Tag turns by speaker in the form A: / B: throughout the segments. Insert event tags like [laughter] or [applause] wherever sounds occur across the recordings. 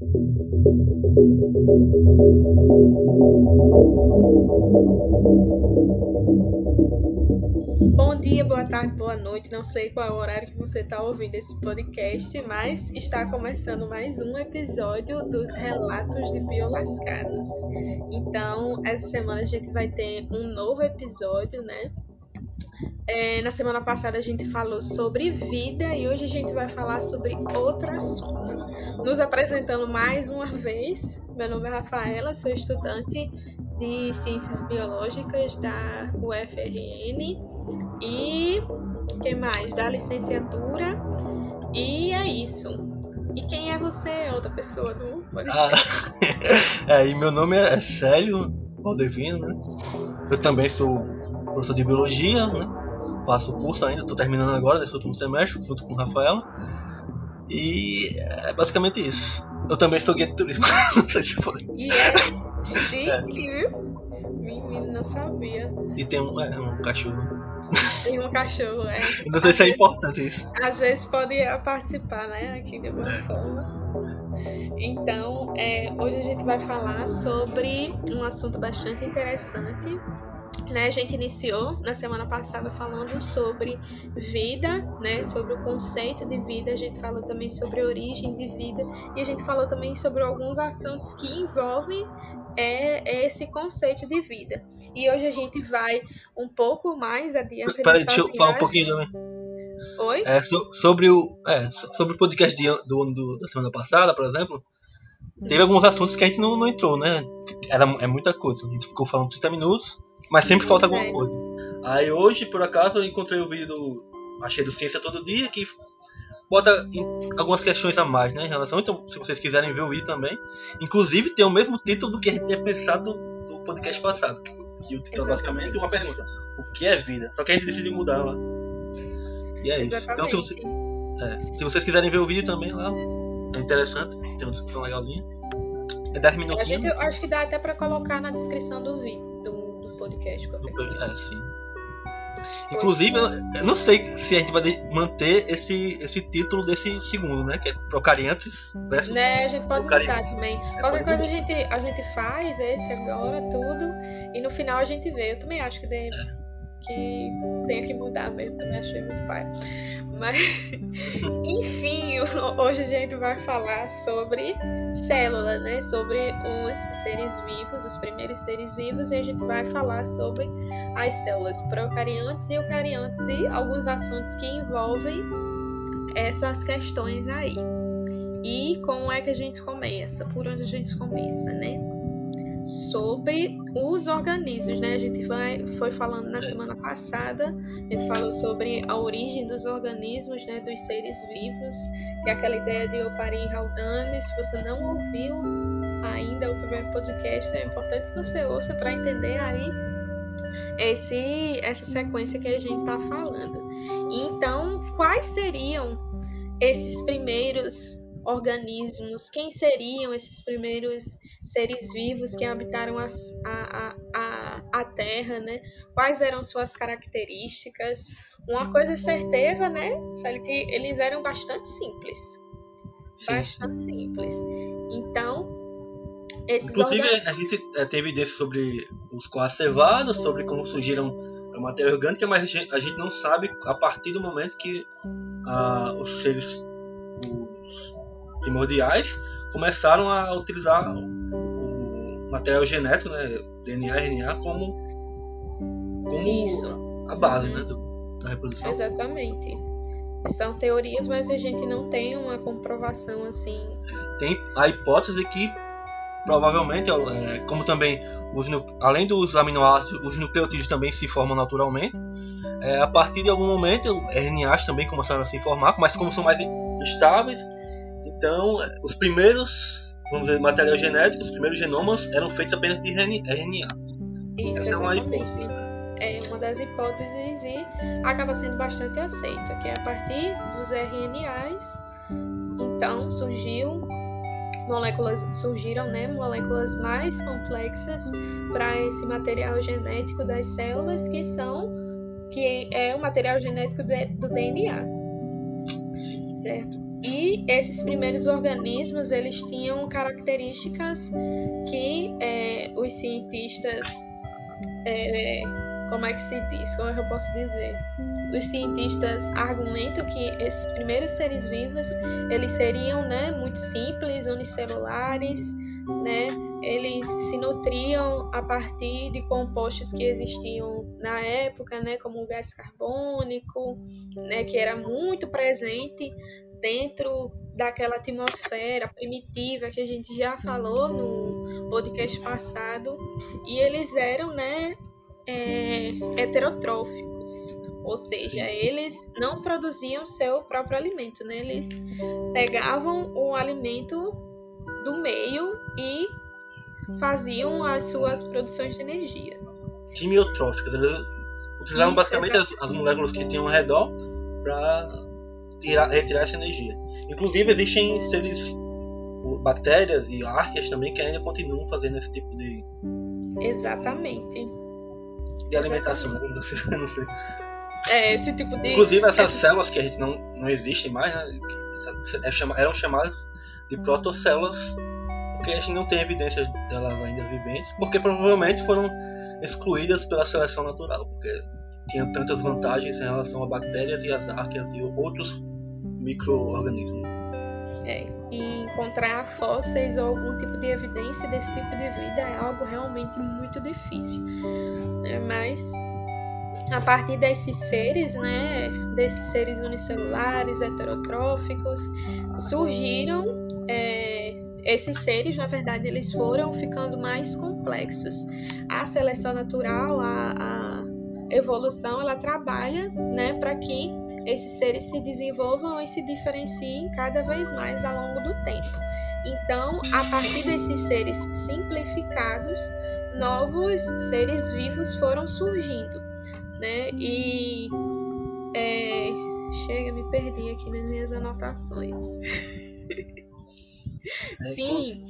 A: Bom dia, boa tarde, boa noite. Não sei qual é o horário que você está ouvindo esse podcast, mas está começando mais um episódio dos Relatos de Biolascados. Então, essa semana a gente vai ter um novo episódio, né? É, na semana passada a gente falou sobre vida e hoje a gente vai falar sobre outro assunto. Nos apresentando mais uma vez, meu nome é Rafaela, sou estudante de Ciências Biológicas da UFRN e quem mais? Da licenciatura. E é isso. E quem é você, outra pessoa do?
B: Ah, [laughs] é, e meu nome é Célio Valdevino, né? Eu também sou professor de biologia, né? Faço o curso ainda, estou terminando agora nesse último semestre, junto com o Rafael. E é basicamente isso. Eu também sou guia de turismo. [laughs] não sei se
A: foi. E é chique, é. viu? Menino, não sabia.
B: E tem um, é, um cachorro.
A: Tem um cachorro, é. [laughs]
B: Não sei Às se é importante isso.
A: Às vezes pode participar, né? Aqui de alguma forma. Então, é, hoje a gente vai falar sobre um assunto bastante interessante né, a gente iniciou na semana passada falando sobre vida, né, sobre o conceito de vida, a gente falou também sobre a origem de vida e a gente falou também sobre alguns assuntos que envolvem é, esse conceito de vida. E hoje a gente vai um pouco mais adiante.
B: Peraí, deixa eu falar um pouquinho também.
A: Oi?
B: É, so, sobre, o, é, sobre o podcast de, do, do, da semana passada, por exemplo, teve alguns assuntos que a gente não, não entrou, né? Era, é muita coisa. A gente ficou falando 30 minutos mas sempre falta alguma é. coisa. Aí hoje, por acaso, eu encontrei o vídeo do. Achei do Ciência Todo Dia, que bota algumas questões a mais, né? Em relação. Então, se vocês quiserem ver o vídeo também. Inclusive, tem o mesmo título do que a gente tinha pensado no podcast passado. Que o título é basicamente uma pergunta: O que é vida? Só que a gente decidiu mudar lá. E é
A: Exatamente.
B: isso. Então, se, você, é, se vocês quiserem ver o vídeo também lá, é interessante. Tem uma discussão legalzinha. É 10 minutinhos.
A: A gente, acho que dá até pra colocar na descrição do vídeo. Do podcast, qualquer coisa. É.
B: Inclusive, eu não sei se a gente vai manter esse, esse título desse segundo, né? Que é Procariantes
A: versus. Né, a gente pode mudar também. É, qualquer coisa a gente, a gente faz esse agora, tudo, e no final a gente vê. Eu também acho que, de, é. Que tem que mudar mesmo, também achei muito pai. Mas, [laughs] enfim, [laughs] hoje a gente vai falar sobre célula, né? Sobre os seres vivos, os primeiros seres vivos, e a gente vai falar sobre as células procariontes e eucariontes e alguns assuntos que envolvem essas questões aí. E como é que a gente começa? Por onde a gente começa, né? Sobre os organismos, né? A gente vai, foi falando na semana passada, a gente falou sobre a origem dos organismos, né? Dos seres vivos, que é aquela ideia de Oparin Haldane. Se você não ouviu ainda o primeiro podcast, é importante que você ouça para entender aí esse, essa sequência que a gente está falando. Então, quais seriam esses primeiros organismos, quem seriam esses primeiros seres vivos que habitaram as, a, a, a, Terra, né? Quais eram suas características? Uma coisa é certeza, né? Sabe que eles eram bastante simples. Sim. Bastante simples. Então, esses
B: Inclusive, organ... a gente eh, teve evidência sobre os coacevados, sobre como surgiram a matéria orgânica, mas a gente, a gente não sabe a partir do momento que ah, os seres primordiais começaram a utilizar o material genético, né, DNA, RNA, como, como Isso. a base né, do, da reprodução.
A: Exatamente. São teorias, mas a gente não tem uma comprovação assim.
B: Tem a hipótese que provavelmente, é, como também os, além dos aminoácidos, os nucleotídeos também se formam naturalmente. É, a partir de algum momento, RNAs também começaram a se formar, mas como são mais estáveis, então, os primeiros, vamos dizer, material genético, os primeiros genomas eram feitos apenas de RNA.
A: Isso, Essa é uma hipótese. É uma das hipóteses e acaba sendo bastante aceita, que é a partir dos RNAs, então surgiu moléculas surgiram né, moléculas mais complexas para esse material genético das células que são que é o material genético do DNA certo e esses primeiros organismos eles tinham características que é, os cientistas é, como é que se diz? Como é que eu posso dizer? Os cientistas argumentam que esses primeiros seres vivos eles seriam né, muito simples, unicelulares, né? Eles se nutriam a partir de compostos que existiam na época, né, como o gás carbônico, né, que era muito presente dentro daquela atmosfera primitiva que a gente já falou no podcast passado, e eles eram, né, é, heterotróficos, ou seja, eles não produziam seu próprio alimento, né? Eles pegavam o alimento do meio e faziam as suas produções de energia.
B: Quimiotróficas, eles utilizavam Isso, basicamente as, as, moléculas que tinham ao redor para retirar essa energia. Inclusive existem seres, bactérias e árqueas também que ainda continuam fazendo esse tipo de.
A: Exatamente.
B: De alimentação, Exatamente. [laughs] não sei
A: é, esse tipo de.
B: Inclusive essas essa... células que a gente não, não existem mais, né? É eram chamadas de protocélulas, porque a gente não tem evidências delas ainda viventes, porque provavelmente foram excluídas pela seleção natural, porque tinham tantas vantagens em relação a bactérias e as arqueas e outros micro-organismos.
A: É, e encontrar fósseis ou algum tipo de evidência desse tipo de vida é algo realmente muito difícil. É, mas a partir desses seres, né, desses seres unicelulares, heterotróficos, surgiram é, esses seres, na verdade, eles foram ficando mais complexos. A seleção natural, a, a evolução, ela trabalha, né, para que esses seres se desenvolvam e se diferenciem cada vez mais ao longo do tempo. Então, a partir desses seres simplificados, novos seres vivos foram surgindo né? E é, chega, me perdi aqui nas minhas anotações. [laughs] É, Sim.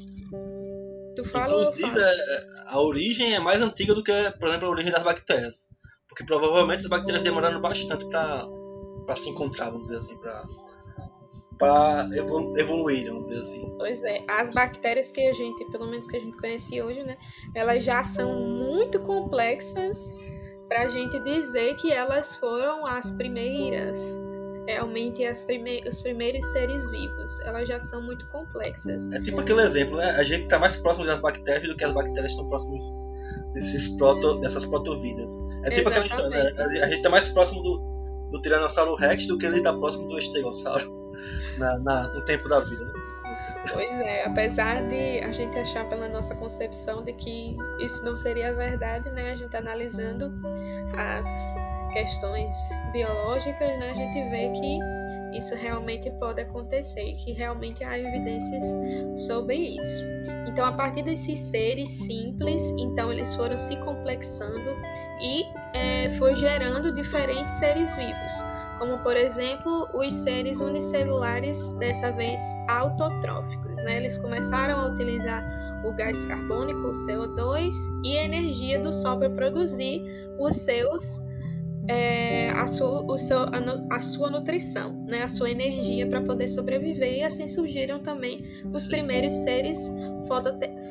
A: Tu falou.
B: Inclusive, fala. A origem é mais antiga do que, por exemplo, a origem das bactérias. Porque provavelmente as bactérias demoraram bastante para se encontrar, vamos dizer assim, para para evoluir, vamos dizer assim.
A: Pois é, as bactérias que a gente, pelo menos que a gente conhece hoje, né, elas já são muito complexas para a gente dizer que elas foram as primeiras, realmente as prime os primeiros seres vivos. Elas já são muito complexas.
B: É tipo aquele exemplo, né? A gente está mais próximo das bactérias do que as bactérias estão próximas desses proto, dessas protovidas. É tipo aquela história, né? A gente está mais próximo do, do Tiranossauro Rex do que ele está próximo do Estegossauro [laughs] na, na, no tempo da vida. Né?
A: Pois é, apesar de a gente achar pela nossa concepção de que isso não seria verdade, né? A gente analisando as questões biológicas, né? A gente vê que isso realmente pode acontecer que realmente há evidências sobre isso. Então, a partir desses seres simples, então eles foram se complexando e é, foi gerando diferentes seres vivos como por exemplo os seres unicelulares, dessa vez autotróficos. Né? Eles começaram a utilizar o gás carbônico, o CO2, e a energia do Sol para produzir os seus é, a, sua, o seu, a, a, sua nutrição, né? a sua energia para poder sobreviver, e assim surgiram também os primeiros seres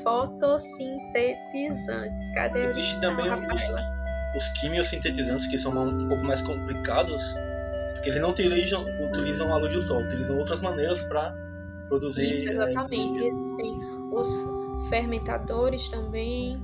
A: fotossintetizantes. Cadê
B: a Existe também os, os quimiosintetizantes que são um pouco mais complicados, porque eles não utilizam, utilizam a luz do sol, utilizam outras maneiras para produzir.
A: Isso, exatamente. É, Tem os fermentadores também.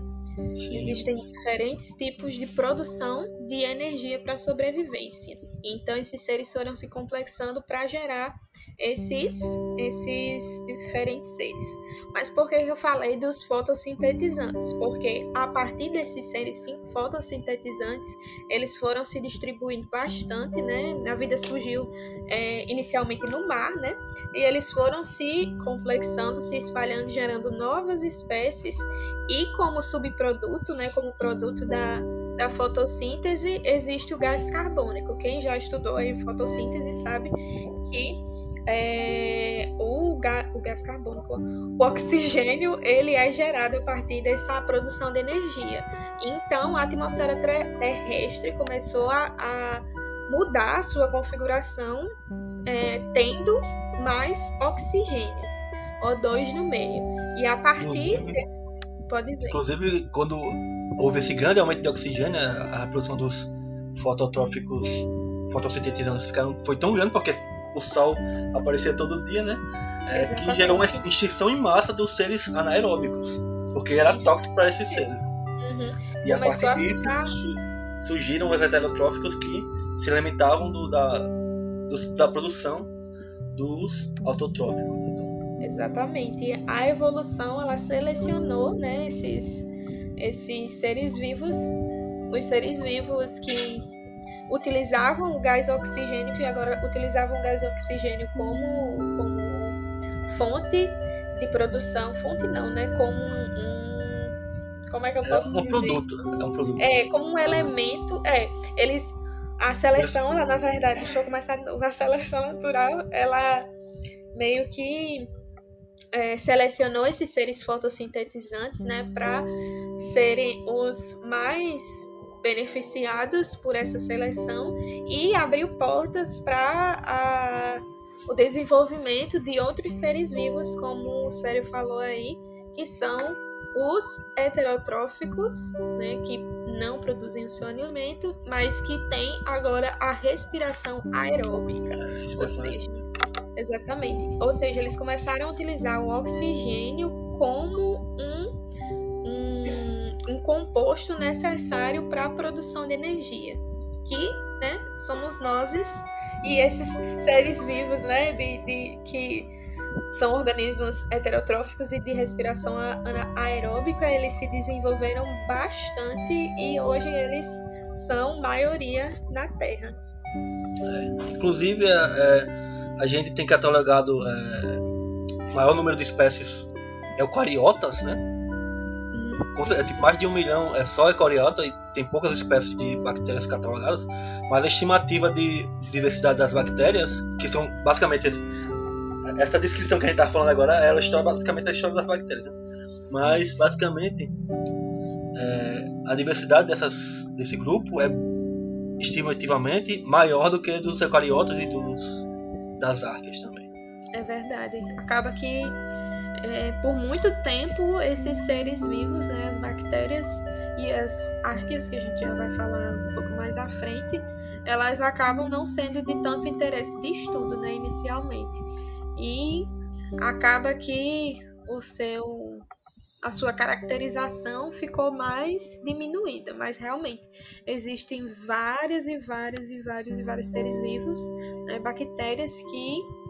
A: Existem diferentes tipos de produção de energia para sobrevivência. Então, esses seres foram se complexando para gerar esses, esses diferentes seres. Mas por que eu falei dos fotossintetizantes? Porque a partir desses seres fotossintetizantes, eles foram se distribuindo bastante, né? A vida surgiu é, inicialmente no mar, né? E eles foram se complexando, se espalhando, gerando novas espécies e como subproduto, né? Como produto da da fotossíntese existe o gás carbônico. Quem já estudou aí fotossíntese sabe que é, o, ga, o gás carbônico, o oxigênio, ele é gerado a partir dessa produção de energia. Então, a atmosfera terrestre começou a, a mudar a sua configuração, é, tendo mais oxigênio, O2 no meio. E a partir
B: Inclusive-
A: desse. Pode dizer.
B: Inclusive, quando houve esse grande aumento de oxigênio, a a reprodução dos fototróficos fotossintetizantes ficaram, foi tão grande porque o sol aparecia todo dia, né? É, que gerou uma extinção em massa dos seres anaeróbicos, porque era
A: Isso.
B: tóxico para esses seres.
A: Uhum.
B: E a
A: Começou
B: partir disso
A: ficar-
B: surgiram os heterotróficos que se alimentavam do- da, do- da produção dos autotróficos.
A: Exatamente. E A evolução ela selecionou, né, esses esses seres vivos, os seres vivos que utilizavam o gás oxigênio e agora utilizavam o gás oxigênio como como fonte de produção, fonte não, né, como um, como é que eu
B: é
A: posso
B: um
A: dizer?
B: produto, é um produto.
A: É, como um elemento. É, eles. A seleção, ela, na verdade, deixa eu começar de novo. A seleção natural, ela meio que é, selecionou esses seres fotossintetizantes, né, para serem os mais beneficiados por essa seleção e abriu portas para o desenvolvimento de outros seres vivos, como o Sério falou aí, que são os heterotróficos, né, que não produzem o seu alimento, mas que têm agora a respiração aeróbica, ou seja, exatamente, ou seja, eles começaram a utilizar o oxigênio como um, um, um composto necessário para a produção de energia, que, né, somos nós e esses seres vivos, né, de, de que são organismos heterotróficos e de respiração aeróbica, eles se desenvolveram bastante e hoje eles são maioria na Terra.
B: Inclusive, é, é, a gente tem catalogado é, o maior número de espécies eucariotas, né? Cer- tipo, mais de um milhão é só eucariota e tem poucas espécies de bactérias catalogadas, mas a estimativa de diversidade das bactérias, que são basicamente essa descrição que a gente está falando agora, é a história, basicamente a história das bactérias. Né? Mas basicamente é, a diversidade dessas, desse grupo é estimativamente maior do que dos eucariotas e dos das árqueas também.
A: É verdade. Acaba que é, por muito tempo esses seres vivos, né, as bactérias e as árqueas, que a gente já vai falar um pouco mais à frente, elas acabam não sendo de tanto interesse de estudo, né, inicialmente. E acaba que o seu a sua caracterização ficou mais diminuída, mas realmente existem várias e várias e vários e vários seres vivos, né, bactérias que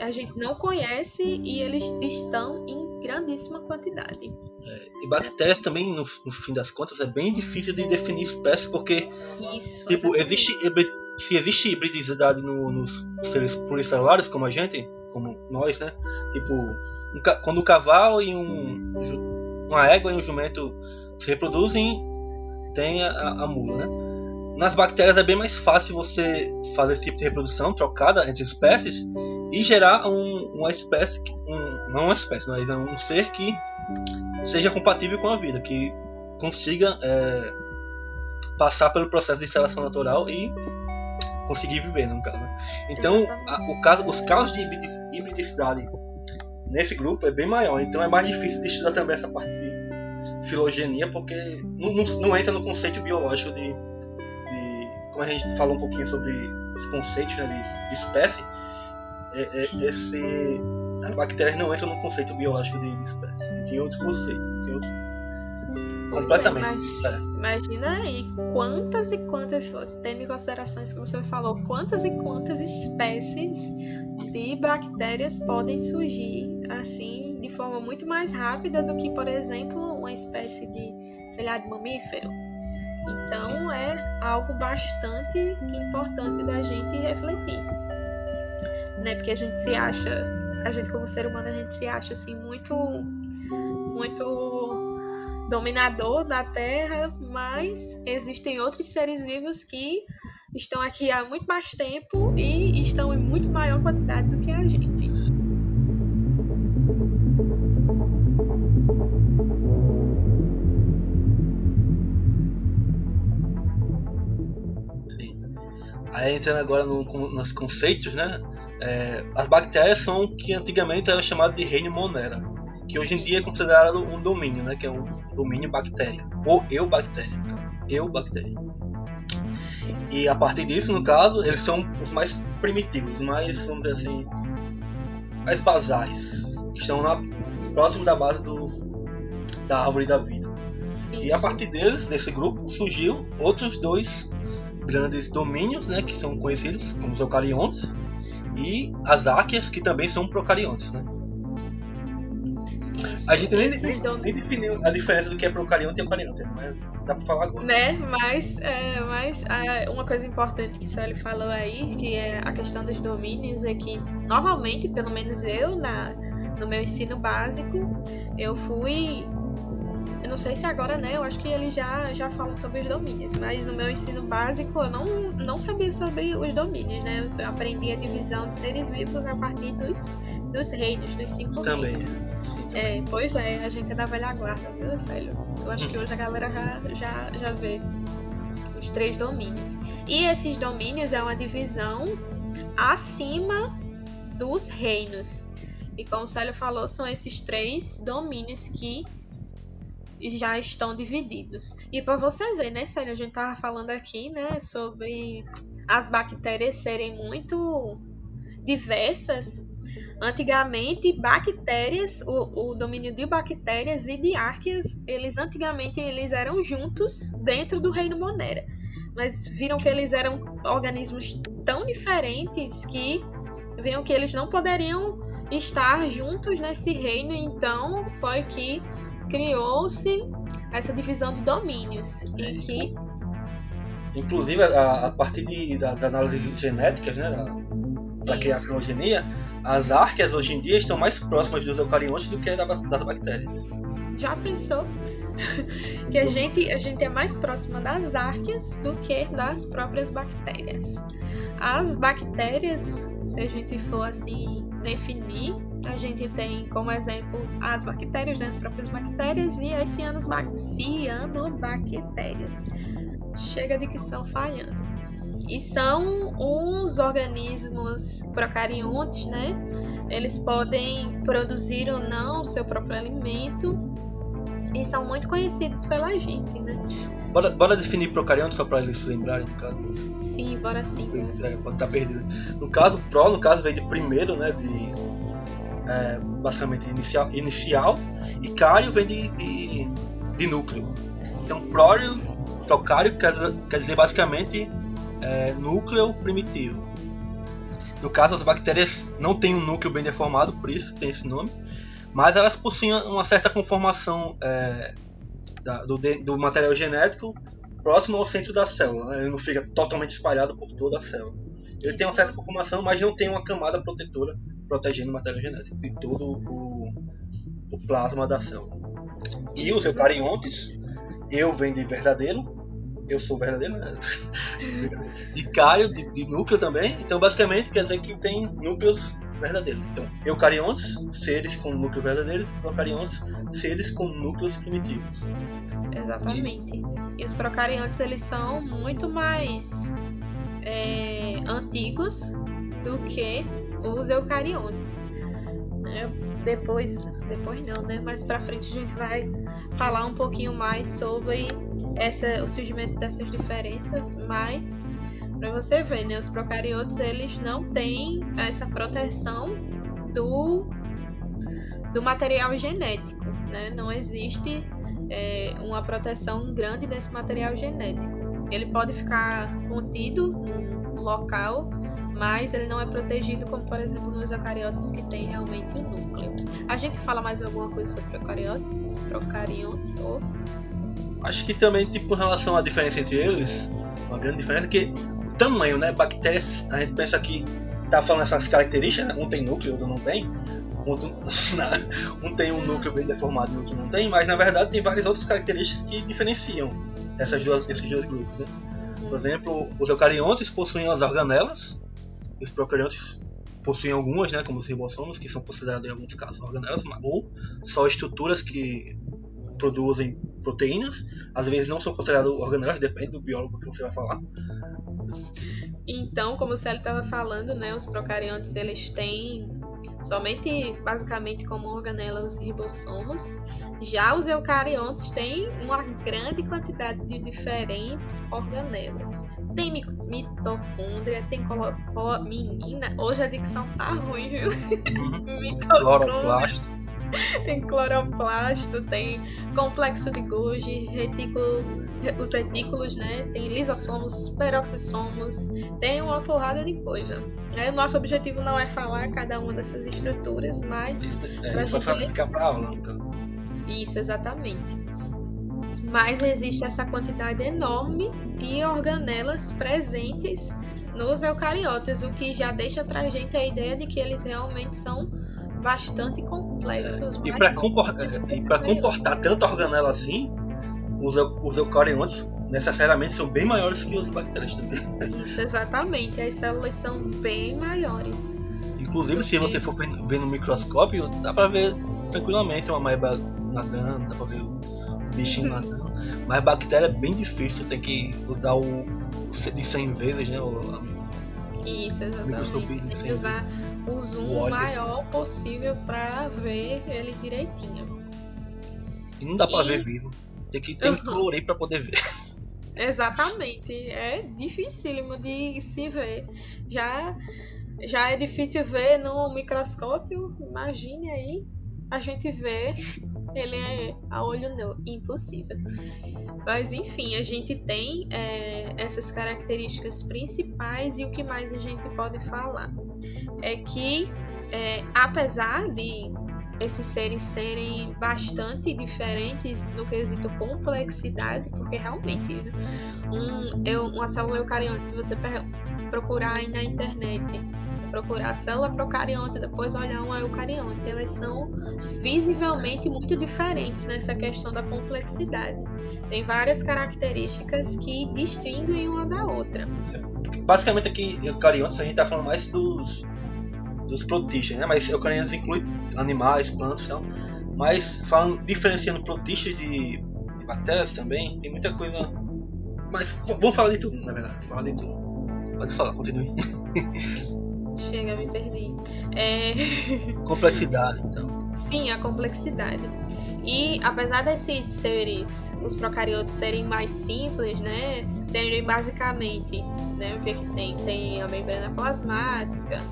A: a gente não conhece e eles estão em grandíssima quantidade.
B: E bactérias também, no, no fim das contas, é bem difícil de definir espécies, porque
A: Isso.
B: tipo,
A: exatamente.
B: existe se existe hibridicidade no- nos seres pluricelulares, como a gente, como nós, né? Tipo, um quando um cavalo e um uma égua e um jumento se reproduzem, tem a- a mula, né? Nas bactérias é bem mais fácil você fazer esse tipo de reprodução trocada entre espécies e gerar um- uma espécie, um, não uma espécie, mas um ser que seja compatível com a vida, que consiga é, passar pelo processo de seleção natural e conseguir viver, no caso. né? Então, a- o caso, os casos de hibridicidade nesse grupo é bem maior, então é mais difícil de estudar também essa parte de filogenia, porque não, não- não entra no conceito biológico de- como a gente falou um pouquinho sobre esse conceito né, de, espécie, é, é, esse, as bactérias não entram no conceito biológico de, espécie, tem outro conceito, tem outro
A: Pois
B: completamente. é.
A: Imagina aí quantas e quantas, tendo em consideração isso que você falou, quantas e quantas espécies de bactérias podem surgir assim de forma muito mais rápida do que, por exemplo, uma espécie de, sei lá, de mamífero. Então é algo bastante importante da gente refletir. Né? Porque a gente se acha, a gente como ser humano, a gente se acha assim muito muito dominador da Terra, mas existem outros seres vivos que estão aqui há muito mais tempo e estão em muito maior quantidade do que a gente.
B: Aí entrando agora no, nos conceitos, né? É, as bactérias são o que antigamente era chamado de reino Monera, que hoje em dia é considerado um domínio, né, que é um domínio bactéria, ou eubactéria, eubactéria. E a partir disso, no caso, eles são os mais primitivos, os mais, vamos dizer assim, mais basais, que estão na, próximo da base do, da árvore da vida. E a partir deles, desse grupo, surgiu outros dois grandes domínios, né, que são conhecidos como os eucariontes, e as áquias, que também são procariontes. Né? Isso, a gente nem, nem, nem, definiu a diferença do que é procarionte e eucarionte, mas dá pra falar agora.
A: Né, mas, é, mas é, uma coisa importante que o Sally falou aí, que é a questão dos domínios, é que normalmente, pelo menos eu, na, no meu ensino básico, eu fui não sei se agora, né? Eu acho que eles já, já falam sobre os domínios, mas no meu ensino básico eu não, não sabia sobre os domínios, né? Eu aprendi a divisão de seres vivos a partir dos, dos reinos, dos cinco Também. reinos. É, pois é, a gente é da velha guarda, viu, Célio? Eu acho que hoje a galera já, já, já vê os três domínios. E esses domínios é uma divisão acima dos reinos. E como o Célio falou, são esses três domínios que já estão divididos. E para vocês verem, né, Célio, a gente tava falando aqui, né, sobre as bactérias serem muito diversas. Antigamente, bactérias, o, o domínio de bactérias e de árqueas, eles antigamente eles eram juntos dentro do reino Monera. Mas viram que eles eram organismos tão diferentes que viram que eles não poderiam estar juntos nesse reino, então foi que criou-se essa divisão de domínios é, e que
B: inclusive a, a partir de, da, da análise genética, né, para criar a filogenia, as árqueas hoje em dia estão mais próximas dos eucariontes do que das bactérias.
A: Já pensou [laughs] que a gente, a gente é mais próxima das árqueas do que das próprias bactérias? As bactérias, se a gente for assim definir, a gente tem como exemplo as bactérias, né, as próprias bactérias e as cianobactérias. Chega de que são falhando. E são uns organismos procariontes, né? Eles podem produzir ou não o seu próprio alimento e são muito conhecidos pela gente, né?
B: Bora, bora definir procarionte só para eles se lembrarem, no caso.
A: Sim, bora sim.
B: É, pode estar tá perdido. No caso, pro, no caso, vem de primeiro, né? De é, basicamente inicial, inicial e cário vem de, de, de núcleo. Então, prório, procário quer, quer dizer basicamente é, núcleo primitivo. No caso, as bactérias não têm um núcleo bem deformado, por isso tem esse nome, mas elas possuem uma certa conformação é, da, do, do, material genético próximo ao centro da célula. Né? Ele não fica totalmente espalhado por toda a célula. Ele tem uma certa conformação, mas não tem uma camada protetora protegendo o material genético de todo o, o plasma da célula. E os eucariontes, eu venho de verdadeiro, eu sou verdadeiro, né? [laughs] e cário de, de, núcleo também. Então, basicamente, quer dizer que tem núcleos verdadeiros. Então, eucariontes, seres com núcleos verdadeiros, procariontes, seres com núcleos primitivos.
A: Exatamente. E os procariontes, eles são muito mais é, antigos do que os eucariontes. Né? Depois, depois não, né? Mais para frente a gente vai falar um pouquinho mais sobre essa, o surgimento dessas diferenças, mas para você ver, né? Os procariotes eles não têm essa proteção do do material genético, né? Não existe é, uma proteção grande desse material genético. Ele pode ficar contido num local mas ele não é protegido como, por exemplo, nos eucariotes que tem realmente um núcleo. A gente fala mais alguma coisa sobre eucariotes? Procariontes ou...
B: Acho que também, tipo, em relação à diferença entre eles, uma grande diferença é que o tamanho, né? Bactérias, a gente pensa que tá falando essas características, né? um tem núcleo, outro não tem. Um, [laughs] tem um núcleo bem deformado e outro não tem, mas na verdade tem várias outras características que diferenciam essas duas, esses dois grupos. Né? Por exemplo, os eucariontes possuem as organelas, os procariontes possuem algumas, né, como os ribossomos, que são considerados em alguns casos organelas, ou só estruturas que produzem proteínas. Às vezes não são considerados organelas, depende do biólogo que você vai falar.
A: Então, como o Célio estava falando, né, os procariontes eles têm somente, basicamente, como organela os ribossomos. Já os eucariontes têm uma grande quantidade de diferentes organelas. Tem mitocôndria, tem menina, hoje a dicção tá ruim, viu? [laughs]
B: Mitocôndria [laughs]
A: tem cloroplasto, tem complexo de Golgi, retículo, os retículos, né? Tem lisossomos, peroxissomos, tem uma porrada de coisa. É, o nosso objetivo não é falar cada uma dessas estruturas, mas
B: é, pra gente ficar aula, então.
A: Isso, exatamente. Mas existe essa quantidade enorme de organelas presentes nos eucariotas, o que já deixa pra gente a ideia de que eles realmente são bastante complexos.
B: É. E para comportar, comportar tanta organela assim, os, os eucariontes necessariamente são bem maiores que os bactérias também.
A: Isso, exatamente. As células são bem maiores.
B: Inclusive, Porque... se você for ver no microscópio, dá para ver tranquilamente uma maiba nadando, dá para ver o bichinho nadando. Mas bactéria é bem difícil, tem que usar o, de 100 vezes, né? O,
A: isso, exatamente. Tem que usar o zoom o maior possível para ver ele direitinho.
B: E não dá para e... ver vivo. Tem que ter uhum. colorir [laughs] para poder ver.
A: Exatamente. É dificílimo de se ver. Já já é difícil ver no microscópio. Imagine aí a gente ver ele é a olho nu, impossível. Mas enfim, a gente tem é, essas características principais e o que mais a gente pode falar é que é, apesar de esses seres serem bastante diferentes no quesito complexidade, porque realmente um, eu, uma célula eucarionte, se você procurar aí na internet você procurar a célula procarionte, depois olhar uma eucarionte, elas são visivelmente muito diferentes nessa questão da complexidade. Tem várias características que distinguem uma da outra.
B: Basicamente aqui, eucariontes, a gente está falando mais dos, dos protistas, né? Mas eucariontes inclui animais, plantas e tal. Mas falando, diferenciando protistas de, de bactérias também, tem muita coisa. Mas vamos falar de tudo, na verdade. Falar de tudo. Pode falar, continue. [laughs]
A: Chega, me perdi. É... [laughs]
B: Complexidade, então.
A: Sim, a complexidade. E apesar desses seres, os procariotos serem mais simples, né? Tem basicamente, né? O que é que tem? Tem a membrana plasmática,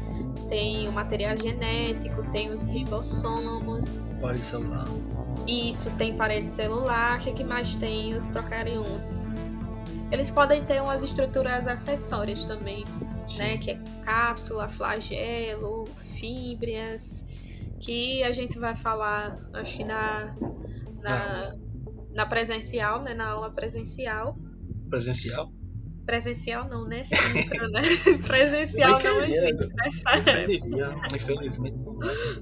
A: tem o material genético, tem os ribossomos.
B: Parede celular.
A: Isso, tem parede celular. O que, é que mais tem os procariontes? Eles podem ter umas estruturas acessórias também, né? Que é cápsula, flagelo, fíbrias, que a gente vai falar, acho que na, na, na presencial, né? Na aula presencial.
B: Presencial?
A: Presencial não, né? Sincro, [laughs] né? [laughs] Presencial não existe nessa época.
B: Infelizmente.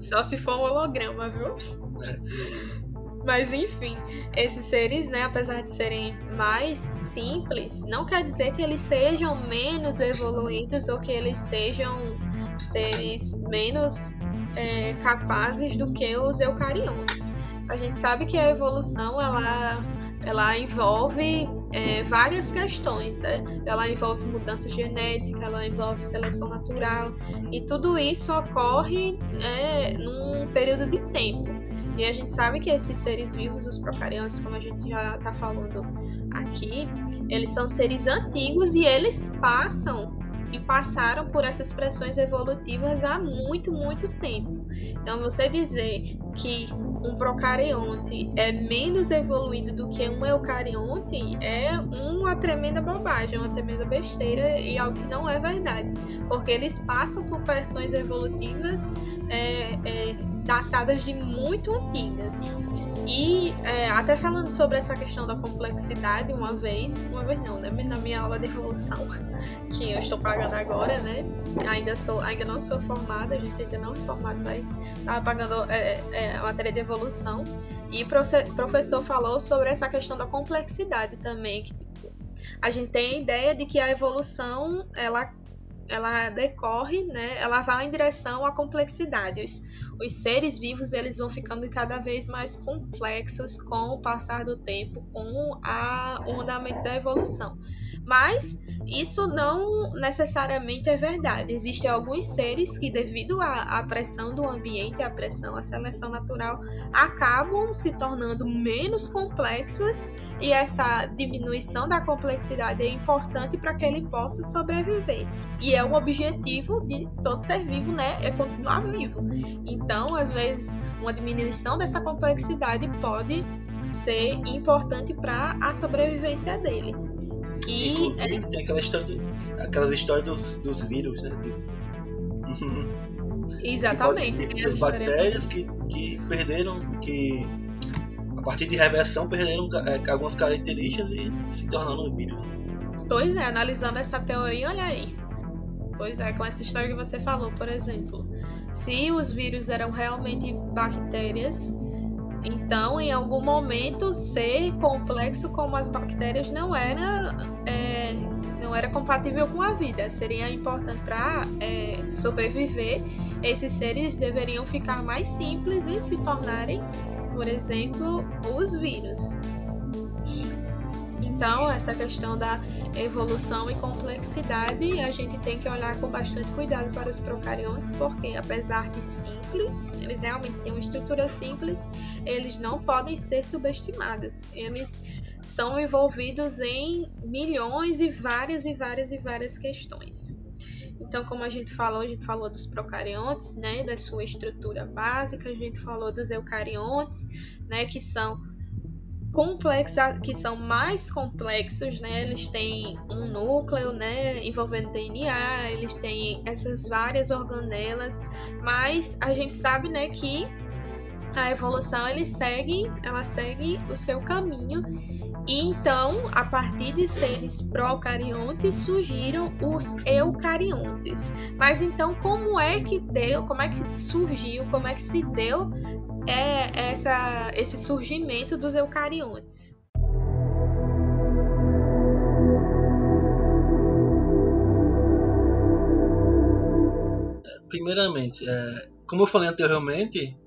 A: Só se for um holograma, viu? É. Mas enfim, esses seres, né, apesar de serem mais simples, não quer dizer que eles sejam menos evoluídos ou que eles sejam seres menos é, capazes do que os eucariontes. A gente sabe que a evolução ela, ela envolve é, várias questões, né? Ela envolve mudança genética, ela envolve seleção natural e tudo isso ocorre né, num período de tempo. E a gente sabe que esses seres vivos, os procariontes, como a gente já está falando aqui, eles são seres antigos e eles passam e passaram por essas pressões evolutivas há muito, muito tempo. Então, você dizer que um procarionte é menos evoluído do que um eucarionte é uma tremenda bobagem, uma tremenda besteira e algo que não é verdade, porque eles passam por pressões evolutivas é, é, datadas de muito antigas. E é, até falando sobre essa questão da complexidade, uma vez, uma vez não, né? Na minha aula de evolução, [laughs] que eu estou pagando agora, né? Ainda sou, ainda não sou formada, a gente ainda não é formado, mas estava pagando é, é, a matéria de evolução. E o professor falou sobre essa questão da complexidade também, que tipo, a gente tem a ideia de que a evolução ela ela decorre, né? Ela vai em direção à complexidade. Os, os seres vivos eles vão ficando cada vez mais complexos com o passar do tempo, com a, o andamento da evolução. Mas isso não necessariamente é verdade. Existem alguns seres que, devido à, à pressão do ambiente, à pressão, à seleção natural, acabam se tornando menos complexos e essa diminuição da complexidade é importante para que ele possa sobreviver. E é o objetivo de todo ser vivo, né? É continuar vivo. Então, às vezes, uma diminuição dessa complexidade pode ser importante para a sobrevivência dele.
B: E é... tem aquela história, do, aquelas histórias dos, dos vírus, né? [laughs]
A: Exatamente.
B: Tipo, as bactérias que, que perderam, que a partir de reversão perderam é, algumas características e se tornaram um vírus.
A: Pois é, analisando essa teoria, olha aí. Pois é, com essa história que você falou, por exemplo. Se os vírus eram realmente bactérias, então, em algum momento, ser complexo como as bactérias não era, é, não era compatível com a vida. Seria importante para é, sobreviver. Esses seres deveriam ficar mais simples e se tornarem, por exemplo, os vírus. Então, essa questão da evolução e complexidade, a gente tem que olhar com bastante cuidado para os procariontes, porque apesar de simples, eles realmente têm uma estrutura simples, eles não podem ser subestimados. Eles são envolvidos em milhões e várias e várias e várias questões. Então, como a gente falou, a gente falou dos procariontes, né, da sua estrutura básica, a gente falou dos eucariontes, né, que são complexa, que são mais complexos, né? Eles têm um núcleo, né, envolvendo DNA, eles têm essas várias organelas, mas a gente sabe, né, que a evolução ele segue, ela segue o seu caminho. E então, a partir de seres procariontes surgiram os eucariontes. Mas então, como é que deu, como é que surgiu, como é que se deu é essa, esse surgimento dos eucariontes.
B: Primeiramente, é, como eu falei anteriormente,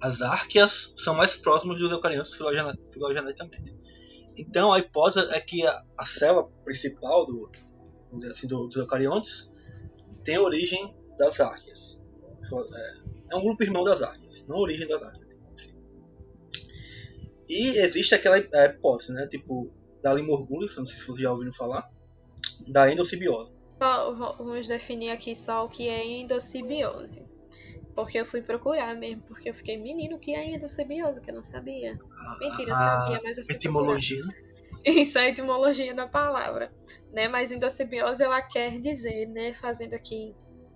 B: as árqueas são mais próximas dos eucariontes filogeneticamente. Então a hipótese é que a, a célula principal do, assim, do, dos eucariontes tem origem das árqueas. É, é um grupo irmão das árqueas, não a origem das árqueas. E existe aquela hipótese, né? Tipo, da limorgulus, não sei se vocês já ouviram falar, da endossimbiose.
A: Vamos definir aqui só o que é endossimbiose. Porque eu fui procurar mesmo, porque eu fiquei, menino, o que é endossimbiose? Que eu não sabia. Mentira, eu sabia, mas eu fui
B: Etimologia, procurar.
A: né? [laughs] Isso é a etimologia da palavra, né? Mas endossimbiose ela quer dizer, né, fazendo aqui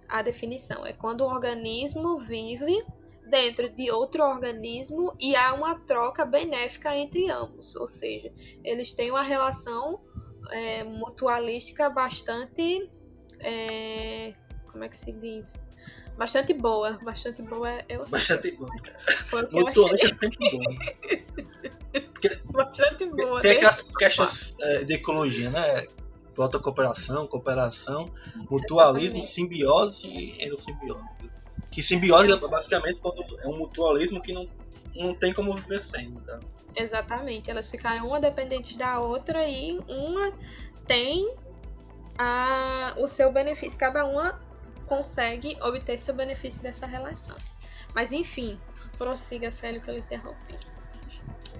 A: a definição. É quando o organismo vive dentro de outro organismo e há uma troca benéfica entre ambos, ou seja, eles têm uma relação é, mutualística bastante. É, como é que se diz? Bastante boa, bastante boa. Eu...
B: Bastante boa. Foi o que Mutualista eu achei.
A: sempre [laughs] Porque, bastante boa.
B: Tem aquelas questões é, de ecologia, né? Plota cooperação, cooperação, mutualismo, simbiose e endossimbiose. Que simbiose é basicamente quando é um mutualismo que não, não tem como viver sem. Tá?
A: Exatamente. Elas ficaram uma dependente da outra e uma tem a, o seu benefício. Cada uma consegue obter seu benefício dessa relação. Mas enfim, prossiga, Célio, que eu interrompi.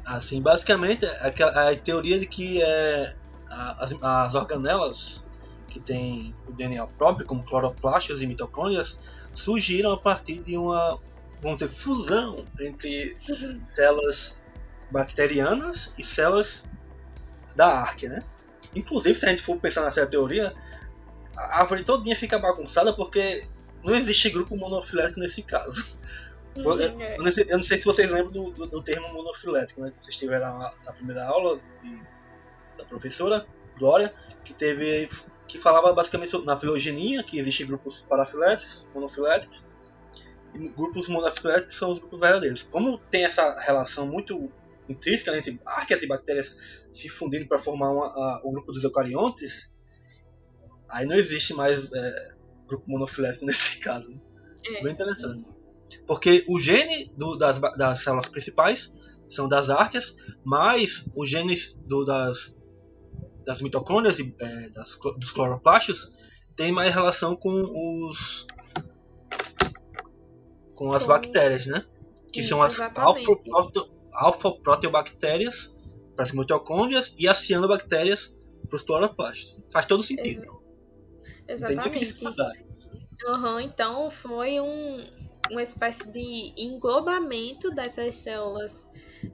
B: Assim, basicamente, a, a teoria de que é, as, as organelas que têm o DNA próprio, como cloroplastos e mitocôndrias, surgiram a partir de uma, vamos dizer, fusão entre células bacterianas e células da arque, né? Inclusive, se a gente for pensar nessa teoria, a árvore todinha fica bagunçada porque não existe grupo monofilético nesse caso. eu, eu, não sei, eu, não sei, se vocês lembram do, do, do termo monofilético, né? Vocês tiveram na, na primeira aula de, da professora Glória, que teve que falava basicamente na filogenia, que existem grupos parafiléticos, monofiléticos, e grupos monofiléticos são os grupos verdadeiros. Como tem essa relação muito intrínseca entre arqueas e bactérias se fundindo para formar uma, a, o grupo dos eucariontes, aí não existe mais é, grupo monofilético [laughs] nesse caso. É. Bem interessante. Porque o gene do, das, das células principais são das arqueas, mas os genes do, das das mitocôndrias e é, das, dos cloroplastos tem mais relação com os com as com... bactérias, né? Que Isso, são as alfa-proteobactérias para as mitocôndrias e as cianobactérias para os cloroplastos. Faz todo sentido.
A: Ex exatamente. Uhum, então foi um, uma espécie de englobamento dessas células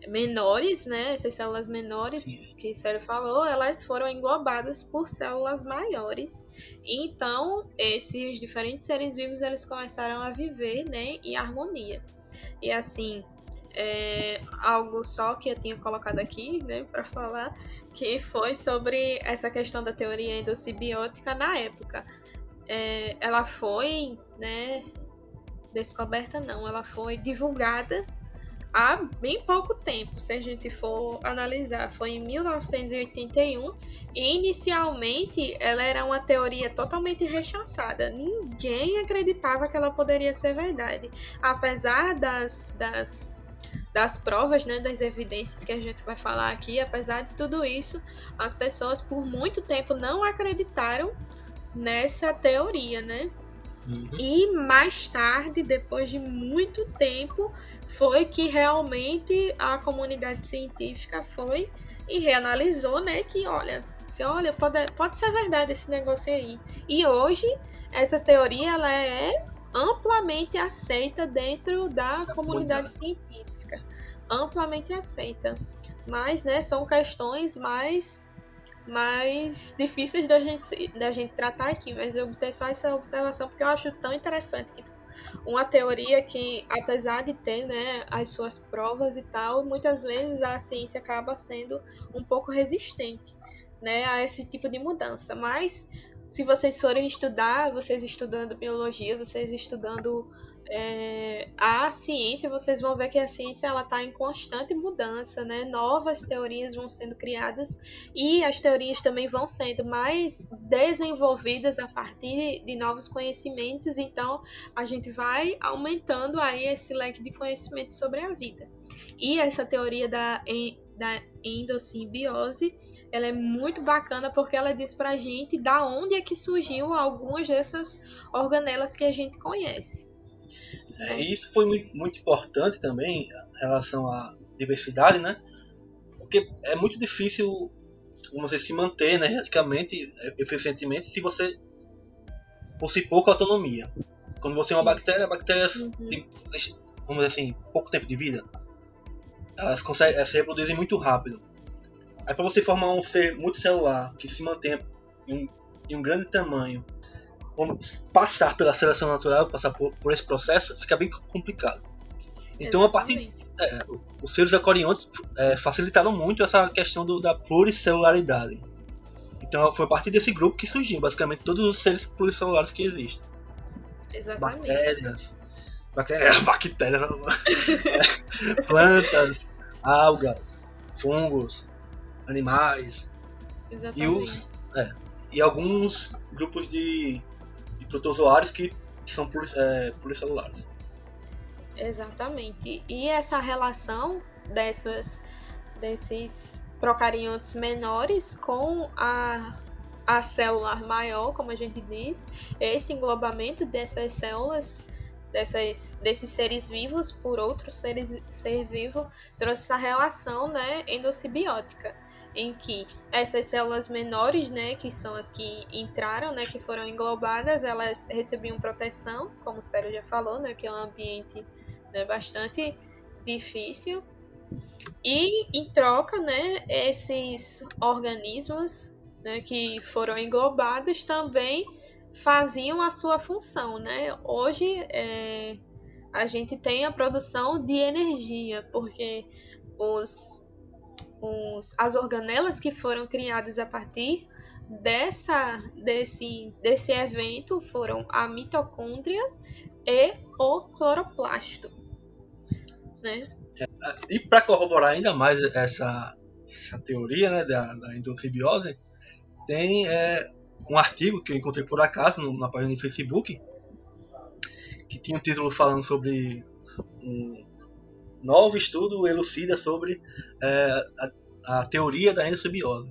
A: menores, né? Essas células menores que o Sérgio falou, elas foram englobadas por células maiores. Então, esses diferentes seres vivos, eles começaram a viver, né, em harmonia. E assim, é, algo só que eu tinha colocado aqui, né, para falar, que foi sobre essa questão da teoria endossimbiótica na época. É, ela foi, né, descoberta não, ela foi divulgada há bem pouco tempo, se a gente for analisar. Foi em 1981 e inicialmente ela era uma teoria totalmente rechaçada. Ninguém acreditava que ela poderia ser verdade, apesar das, das das provas, né, das evidências que a gente vai falar aqui, apesar de tudo isso, as pessoas por muito tempo não acreditaram nessa teoria, né? Uhum. E mais tarde, depois de muito tempo, foi que realmente a comunidade científica foi e reanalisou, né, que olha, se olha, pode, pode ser verdade esse negócio aí. E hoje essa teoria ela é amplamente aceita dentro da comunidade científica amplamente aceita. Mas, né, são questões mais mais difíceis da gente, da gente tratar aqui, mas eu botei só essa observação porque eu acho tão interessante que uma teoria que, apesar de ter né, as suas provas e tal, muitas vezes a ciência acaba sendo um pouco resistente né, a esse tipo de mudança. Mas se vocês forem estudar, vocês estudando biologia, vocês estudando é, a ciência, vocês vão ver que a ciência ela está em constante mudança, né? Novas teorias vão sendo criadas e as teorias também vão sendo mais desenvolvidas a partir de novos conhecimentos. Então, a gente vai aumentando aí esse leque de conhecimento sobre a vida. E essa teoria da da endossimbiose, ela é muito bacana porque ela diz pra gente da onde é que surgiu algumas dessas organelas que a gente conhece.
B: É, e isso foi muito, muito importante também em relação à diversidade, né? Porque é muito difícil você se manter né, geneticamente, é, eficientemente, se você possui pouca autonomia. Quando você é uma Isso. bactéria, a bactéria uhum. tem, vamos dizer assim, pouco tempo de vida. Elas, conseguem, elas se reproduzem muito rápido. Aí para você formar um ser multicelular que se mantenha em um, em um grande tamanho passar pela seleção natural, passar por, por esse processo, fica bem complicado. Então, Exatamente. a partir. É, os seres eucariontes é, facilitaram muito essa questão do, da pluricelularidade. Então, foi a partir desse grupo que surgiu basicamente todos os seres pluricelulares que existem.
A: Exatamente.
B: Bactérias. [laughs] Bactérias, bactérias plantas, algas, fungos, animais.
A: Exatamente.
B: E, os, é, e alguns grupos de protozoários que são é, pluricelulares.
A: Exatamente. E essa relação dessas, desses procariontes menores com a, a célula maior, como a gente diz, esse englobamento dessas células, dessas, desses seres vivos por outros seres ser vivo, trouxe essa relação né, endossimbiótica em que essas células menores, né, que são as que entraram, né, que foram englobadas, elas recebiam proteção, como o Sérgio já falou, né, que é um ambiente né, bastante difícil. E em troca, né, esses organismos né, que foram englobados também faziam a sua função, né? Hoje é, a gente tem a produção de energia, porque os os, as organelas que foram criadas a partir dessa, desse, desse evento foram a mitocôndria e o cloroplasto. Né?
B: E para corroborar ainda mais essa, essa teoria né, da, da endossimbiose, tem é, um artigo que eu encontrei por acaso na página do Facebook que tinha um título falando sobre um, novo estudo elucida sobre é, a, a, teoria da endossimbiose.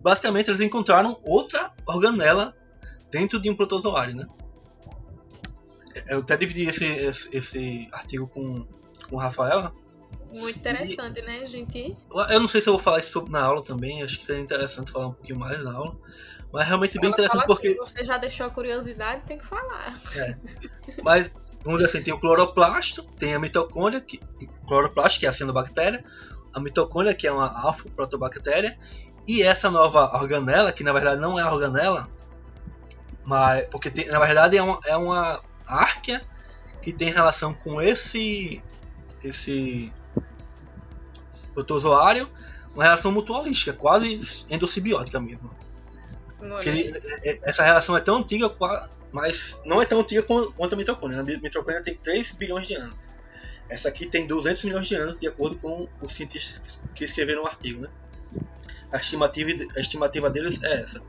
B: basicamente eles encontraram outra organela dentro de um protozoário, né? Eu até dividi esse, esse, esse artigo com, com o Rafael.
A: Muito interessante, e, né, gente?
B: Eu não sei se eu vou falar isso na aula também, acho que seria interessante falar um pouquinho mais na aula. Mas realmente fala, bem interessante assim, porque.
A: Você já deixou a curiosidade, tem que falar.
B: É. Mas, vamos dizer assim, tem o cloroplasto, tem a mitocôndria, que, cloroplasto, que é a cianobactéria, a mitocôndria, que é uma alfa-protobactéria, e essa nova organela, que na verdade não é organela, mas porque tem, na verdade é uma, é uma árquea que tem relação com esse esse protozoário, uma relação mutualística, quase endossimbiótica mesmo. Ele, é, é, essa relação é tão antiga, mas não é tão antiga quanto a mitocôndria. A mitocôndria tem 3 bilhões de anos. Essa aqui tem 200 milhões de anos, de acordo com os cientistas que escreveram o artigo. Né? A, estimativa, a estimativa deles é essa.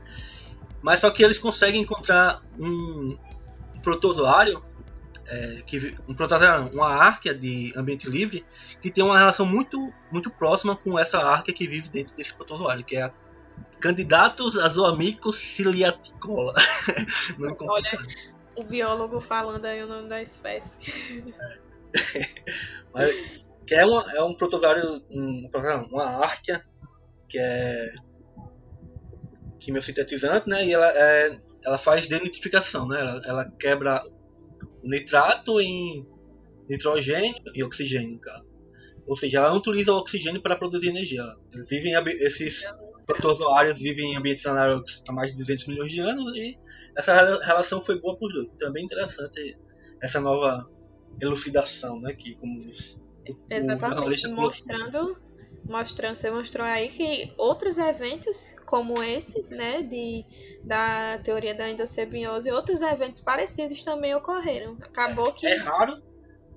B: Mas só que eles conseguem encontrar um protozoário, é, que, um protozoário, uma árquea de ambiente livre, que tem uma relação muito, muito próxima com essa árquea que vive dentro desse protozoário, que é a Candidatos azoamicos ciliaticola. [laughs]
A: Olha, o biólogo falando aí o nome da espécie.
B: É. [laughs] Mas, que é, uma, é um protozoário, um, uma árquea, que é quimiosintetizante, né? E ela, é, ela faz denitrificação, né? Ela, ela quebra nitrato em nitrogênio e oxigênio, cara. Ou seja, ela não utiliza o oxigênio para produzir energia. Eles vivem esses protozoários vivem em ambientes anaeróbicos há mais de 200 milhões de anos e essa relação foi boa para os dois. Então é bem interessante essa nova elucidação, né? Que como os,
A: Exatamente, mostrando, mostrando, você mostrou aí que outros eventos como esse, né, de, da teoria da endossebiose, outros eventos parecidos também ocorreram. Acabou
B: é,
A: que...
B: É raro,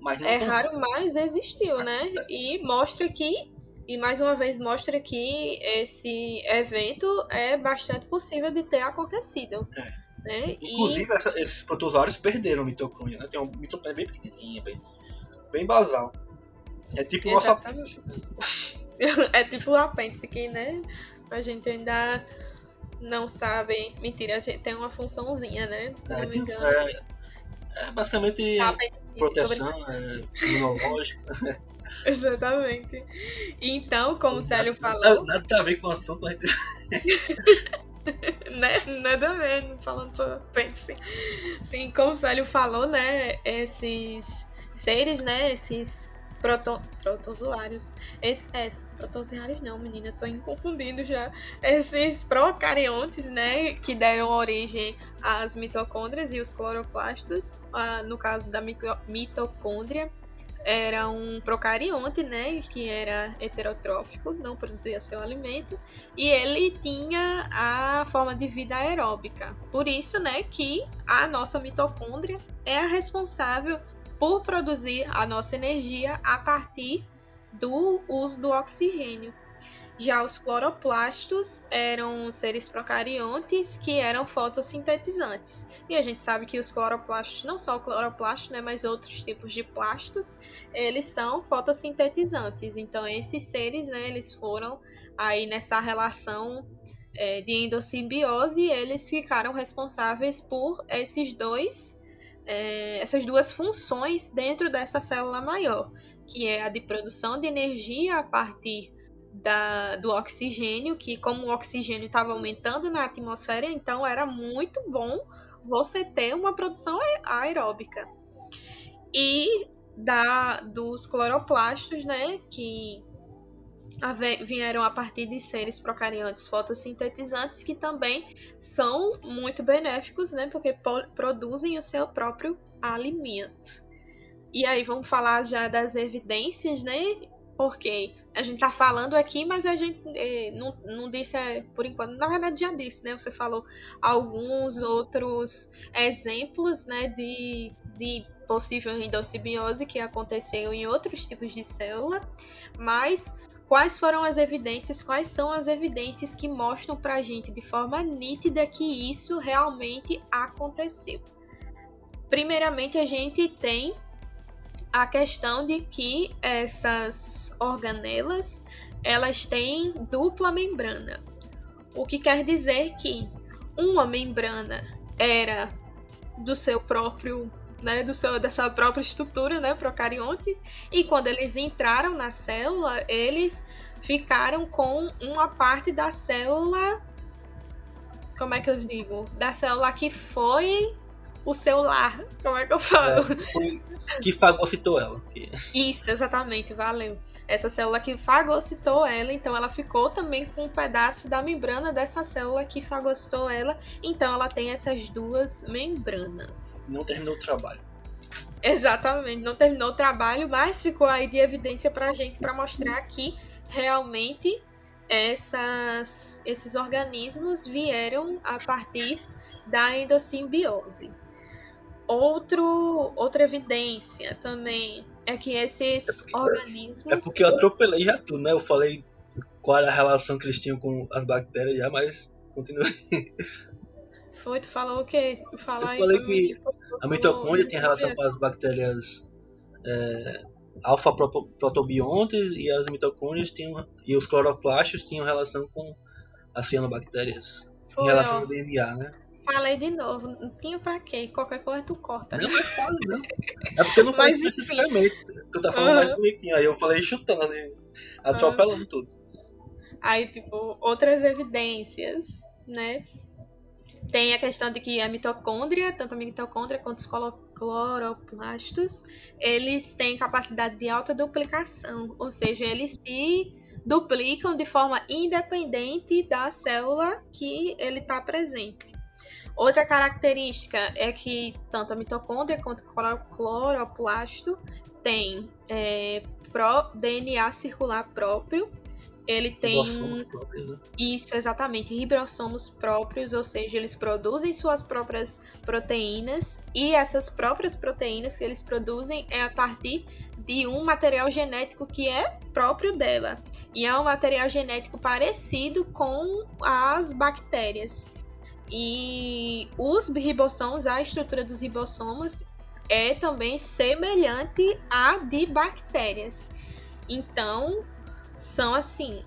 B: mas
A: É raro, mas existiu, né? E mostra que e mais uma vez mostra que esse evento é bastante possível de ter acontecido. É. Né?
B: Inclusive, e... essa, esses protozoários perderam mitocôndria, né? Tem um mitocôndria bem pequenininha, bem, bem basal. É tipo o nosso apêndice. [laughs]
A: é tipo o apêndice que, né? A gente ainda não sabe. Mentira, a gente tem uma funçãozinha, né? Se é, não me tipo, engano.
B: É, é basicamente proteção, é, imunológica. [laughs]
A: Exatamente. Então, como o Célio falou.
B: Nada, nada a ver com o assunto. [laughs]
A: né? Nada a ver, falando só pense. Sim, como o Célio falou, né? Esses seres, né? Esses proto, protozoários. Esses, é, protozoários não, menina, tô me confundindo já. Esses procariontes, né? Que deram origem às mitocôndrias e os cloroplastos. Ah, no caso da mitocôndria era um procarionte, né, que era heterotrófico, não produzia seu alimento, e ele tinha a forma de vida aeróbica. Por isso, né, que a nossa mitocôndria é a responsável por produzir a nossa energia a partir do uso do oxigênio. Já os cloroplastos eram seres procariontes que eram fotossintetizantes. E a gente sabe que os cloroplastos, não só o cloroplasto, né, mas outros tipos de plastos, eles são fotossintetizantes. Então esses seres, né, eles foram aí nessa relação é, de endossimbiose, eles ficaram responsáveis por esses dois, é, essas duas funções dentro dessa célula maior, que é a de produção de energia a partir da, do oxigênio, que como o oxigênio estava aumentando na atmosfera, então era muito bom você ter uma produção aeróbica. E da, dos cloroplastos, né, que vieram a partir de seres procariontes fotossintetizantes que também são muito benéficos, né, porque produzem o seu próprio alimento. E aí vamos falar já das evidências, né, porque a gente tá falando aqui, mas a gente eh, não, não disse é, por enquanto. Na verdade, já disse, né? Você falou alguns outros exemplos, né, de, de possível endossimbiose que aconteceu em outros tipos de célula, mas quais foram as evidências, quais são as evidências que mostram para a gente de forma nítida que isso realmente aconteceu. Primeiramente, a gente tem a questão de que essas organelas elas têm dupla membrana. O que quer dizer que uma membrana era do seu próprio né, do seu, dessa própria estrutura, né, procarionte, e quando eles entraram na célula, eles ficaram com uma parte da célula, como é que eu digo, da célula que foi o seu lar, como é que eu falo?
B: É, que fagocitou ela.
A: Isso, exatamente, valeu. Essa célula que fagocitou ela, então ela ficou também com um pedaço da membrana dessa célula que fagocitou ela, então ela tem essas duas membranas.
B: Não terminou o trabalho.
A: Exatamente, não terminou o trabalho, mas ficou aí de evidência pra gente para mostrar que realmente essas, esses organismos vieram a partir da endossimbiose. Outro, outra evidência também é que esses é porque, organismos.
B: É porque eu atropelei já tudo, né? Eu falei qual era a relação que eles tinham com as bactérias já, mas continua.
A: Foi, tu falou o quê?
B: Falar eu falei que a mitocôndria tem relação com as bactérias é, alfa-protobiontes e as mitocôndrias tinham, e os cloroplastos tinham relação com as cianobactérias. Foi, em relação ó. ao DNA, né?
A: Falei de novo, não tinha pra quê? Qualquer coisa tu corta.
B: Não, mas fala, não. É porque não faz especificamente. Tu tá falando uhum. mais bonitinho. Aí eu falei chutando, atropelando uhum. tudo.
A: Aí, tipo, outras evidências, né? Tem a questão de que a mitocôndria, tanto a mitocôndria quanto os cloroplastos, eles têm capacidade de autoduplicação, ou seja, eles se duplicam de forma independente da célula que ele está presente. Outra característica é que tanto a mitocôndria quanto o cloroplasto tem é, DNA circular próprio. Ele tem próprios, né? isso exatamente, ribossomos próprios, ou seja, eles produzem suas próprias proteínas e essas próprias proteínas que eles produzem é a partir de um material genético que é próprio dela. E é um material genético parecido com as bactérias. E os ribossomos, a estrutura dos ribossomos é também semelhante à de bactérias. Então, são assim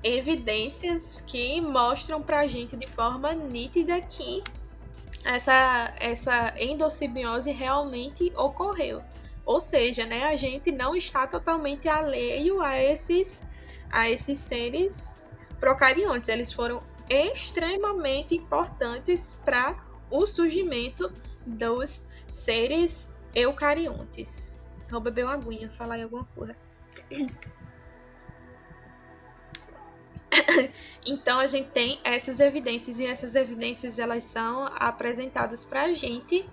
A: evidências que mostram para a gente de forma nítida que essa, essa endossimbiose realmente ocorreu. Ou seja, né, a gente não está totalmente alheio a esses, a esses seres procariontes. Eles foram extremamente importantes para o surgimento dos seres eucariontes. Vou beber uma aguinha, falar alguma coisa. [coughs] então a gente tem essas evidências e essas evidências elas são apresentadas para a gente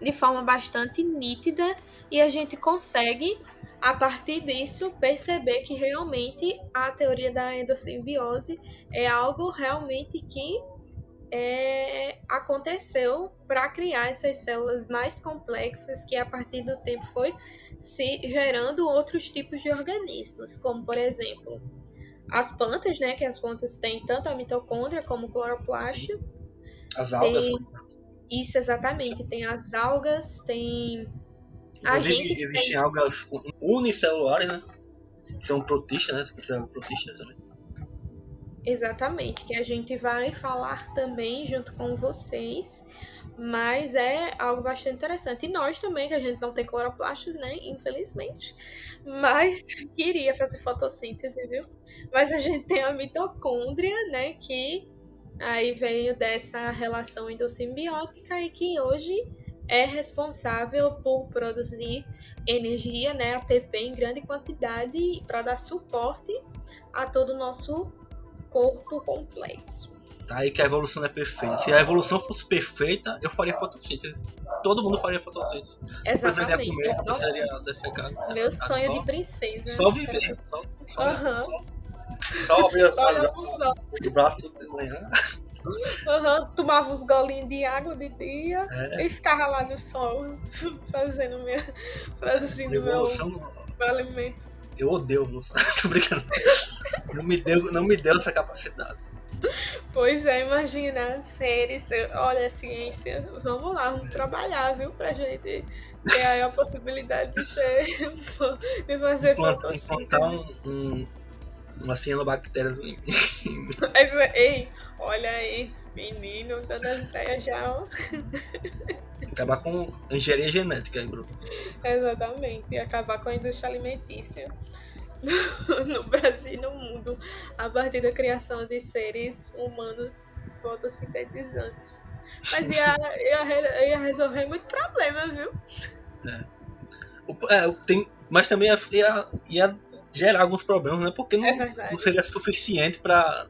A: de forma bastante nítida e a gente consegue a partir disso, perceber que realmente a teoria da endossimbiose é algo realmente que é, aconteceu para criar essas células mais complexas que a partir do tempo foi se gerando outros tipos de organismos, como por exemplo as plantas, né? Que as plantas têm tanto a mitocôndria como o cloroplasto.
B: As algas.
A: Tem, isso exatamente. Tem as algas, tem
B: a gente existem tem... algas unicelulares, né? Que são protistas, né? Que são protistas também.
A: Exatamente, que a gente vai falar também junto com vocês, mas é algo bastante interessante. E nós também, que a gente não tem cloroplastos, né? Infelizmente. Mas [laughs] queria fazer fotossíntese, viu? Mas a gente tem a mitocôndria, né? Que aí veio dessa relação endossimbiótica e que hoje é responsável por produzir energia, né, ATP em grande quantidade para dar suporte a todo o nosso corpo complexo.
B: Tá aí que a evolução é perfeita. Se a evolução fosse perfeita, eu faria fotossíntese. Todo mundo faria fotossíntese.
A: Exatamente. Comer, Nossa, meu sonho de princesa.
B: Só viver. Só, só, uhum. só, [laughs] só abrir as só o braço de manhã.
A: Uhum, tomava uns golinhos de água de dia é. e ficava lá no sol [laughs] fazendo minha, produzindo meu, meu alimento.
B: Eu odeio evolução. [laughs] Tô brincando. Não me, deu, não me deu essa capacidade.
A: Pois é, imagina, seres, olha a ciência, vamos lá, vamos trabalhar, viu, pra gente ter aí a possibilidade de ser, [laughs] de fazer
B: implantar, implantar um, um Uma cianobactéria. [laughs]
A: Mas, ei, olha aí, menino, dando as ideias já, ó.
B: Acabar com engenharia genética aí, Bruno.
A: Exatamente, e acabar com a indústria alimentícia [laughs] no Brasil e no mundo a partir da criação de seres humanos fotossintetizantes. Mas ia, ia, ia resolver muito problema, viu?
B: É. O- é, tem, mas também ia, ia, ia gerar alguns problemas, né? Porque não,
A: É
B: não seria suficiente pra,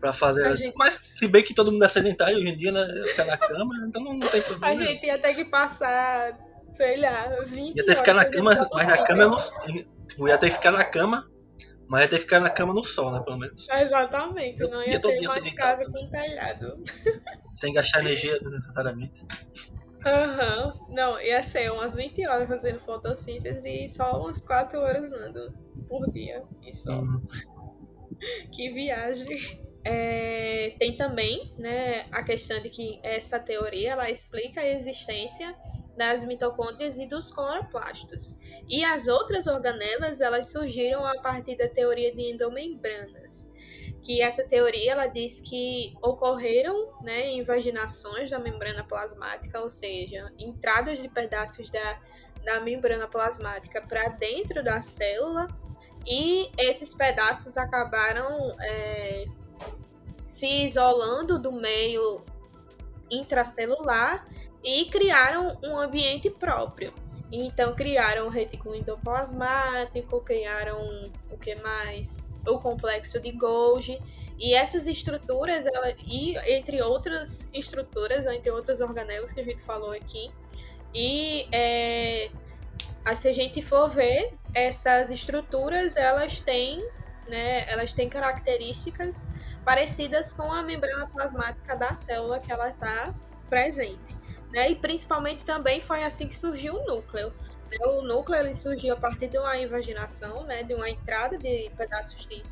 B: pra fazer.
A: A gente-
B: Mas se bem que todo mundo é sedentário hoje em dia, né? Ficar na cama, então não, não tem [laughs]
A: A
B: problema. nenhum.
A: gente ia ter que passar, sei lá, 20
B: Ia ter que ficar na cama, mas na cama não. tipo, Ia ter que ficar na cama, mas ia ter que ficar na cama no sol, né? Pelo menos.
A: Exatamente, não
B: Ia
A: ia ter mais casa com telhado.
B: Sem gastar energia necessariamente.
A: Aham, não, ia ser umas 20 horas fazendo fotossíntese e só umas 4 horas andando por dia. E só.
B: Uhum. [laughs]
A: Que viagem. É, tem também né, a questão de que essa teoria ela explica a existência das mitocôndrias e dos cloroplastos. E as outras organelas elas surgiram a partir da teoria de endomembranas. Que essa teoria ela diz que ocorreram né, invaginações da membrana plasmática, ou seja, entradas de pedaços da, da membrana plasmática para dentro da célula e esses pedaços acabaram é, se isolando do meio intracelular e criaram um ambiente próprio. Então criaram o retículo endoplasmático, criaram o que mais? O complexo de Golgi. E essas estruturas, ela, e entre outras estruturas, entre outras organelas que a gente falou aqui, e é, se a gente for ver, essas estruturas elas têm, né, elas têm características parecidas com a membrana plasmática da célula que ela está presente. Né? E principalmente também foi assim que surgiu o núcleo. né? O núcleo ele surgiu a partir de uma invaginação, né, de uma entrada de pedaços de,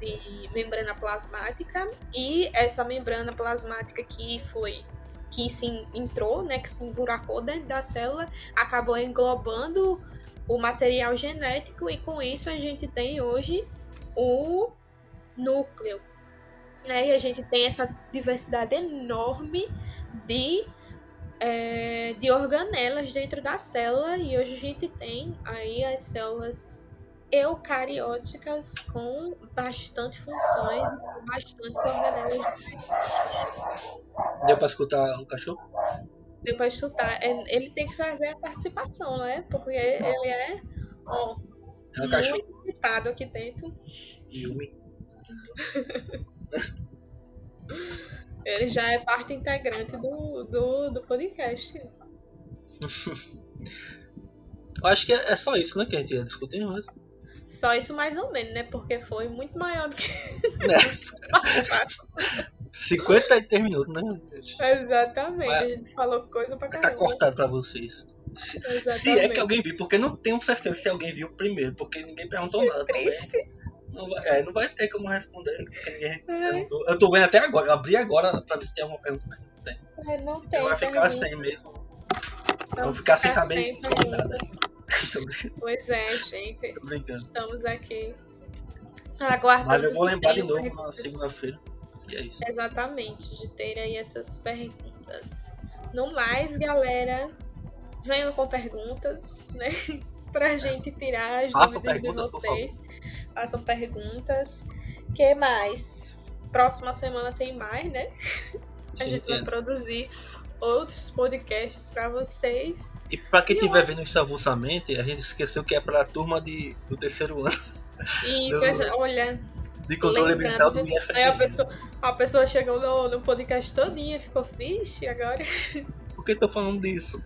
A: de membrana plasmática e essa membrana plasmática que foi que se entrou, né, que se emburacou dentro da célula, acabou englobando o material genético e com isso a gente tem hoje o núcleo. Né? E a gente tem essa diversidade enorme de, é, de organelas dentro da célula e hoje a gente tem aí as células eucarióticas com bastante funções e com bastantes organelas
B: Deu pra escutar o cachorro?
A: Deu pra escutar. É, Ele tem que fazer a participação, né? Porque ele é, ó,
B: É o cachorro.
A: muito excitado aqui dentro.
B: Yumi. [laughs]
A: Ele já é parte integrante do, do, do podcast. [laughs]
B: Eu acho que é é só isso, né? Que a gente ia discutir, mas.
A: Só isso mais ou menos, né? Porque foi muito maior do que [laughs]
B: É, [laughs]
A: passado.
B: 53 minutos, né?
A: Exatamente.
B: Vai-
A: A gente falou coisa pra
B: Tá
A: caramba.
B: cortado pra vocês.
A: Exatamente.
B: Se é que alguém viu, porque não tenho certeza se alguém viu primeiro, porque ninguém perguntou nada também. Não vai, é, não vai ter como responder, ninguém
A: É,
B: perguntou. Eu tô vendo até agora, eu abri agora pra ver se tem alguma pergunta, mas não tem.
A: é, não tem.
B: Então vai ficar sem mesmo.
A: Vamos
B: Vamos ficar sem saber sobre nada. [laughs] Tô
A: Pois é, gente.
B: tô brincando.
A: Estamos aqui aguardando.
B: Mas eu vou lembrar de novo na segunda-feira. É.
A: Exatamente, de ter aí essas perguntas. No mais, galera, venham com perguntas, né? Pra gente tirar as
B: Façam
A: dúvidas de vocês. Façam perguntas. que mais? Próxima semana tem mais, né? A
B: Sim,
A: gente vai produzir outros podcasts pra vocês.
B: E pra quem estiver vendo isso avulsamente, a gente esqueceu que é pra turma de, do terceiro ano
A: isso, a gente- olha,
B: de controle ambiental do IFRS.
A: aí a pessoa, a pessoa chegou no, no podcast todinha, ficou fixe, agora.
B: Por que tô falando disso?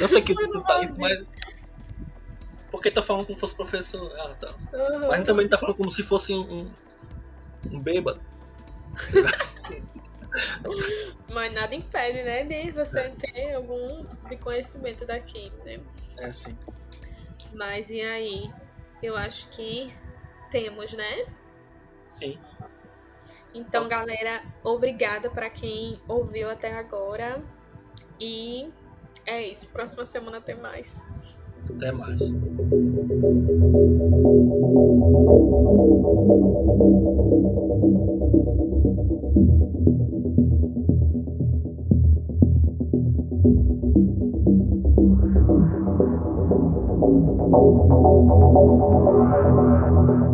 B: Eu sei que [laughs] tu tá
A: fala
B: isso, mas. Por que tô falando como se fosse professor? Ah, tá.
A: Aham.
B: Mas também tá falando como se fosse um, um, bêbado. [laughs]
A: Mas nada impede, né, de você ter algum de conhecimento daqui, né?
B: É assim.
A: Mas e aí? Eu acho que temos, né?
B: Sim.
A: Então, galera, obrigada para quem ouviu até agora. E é isso. Próxima semana tem mais.
B: Até mais.
C: Thank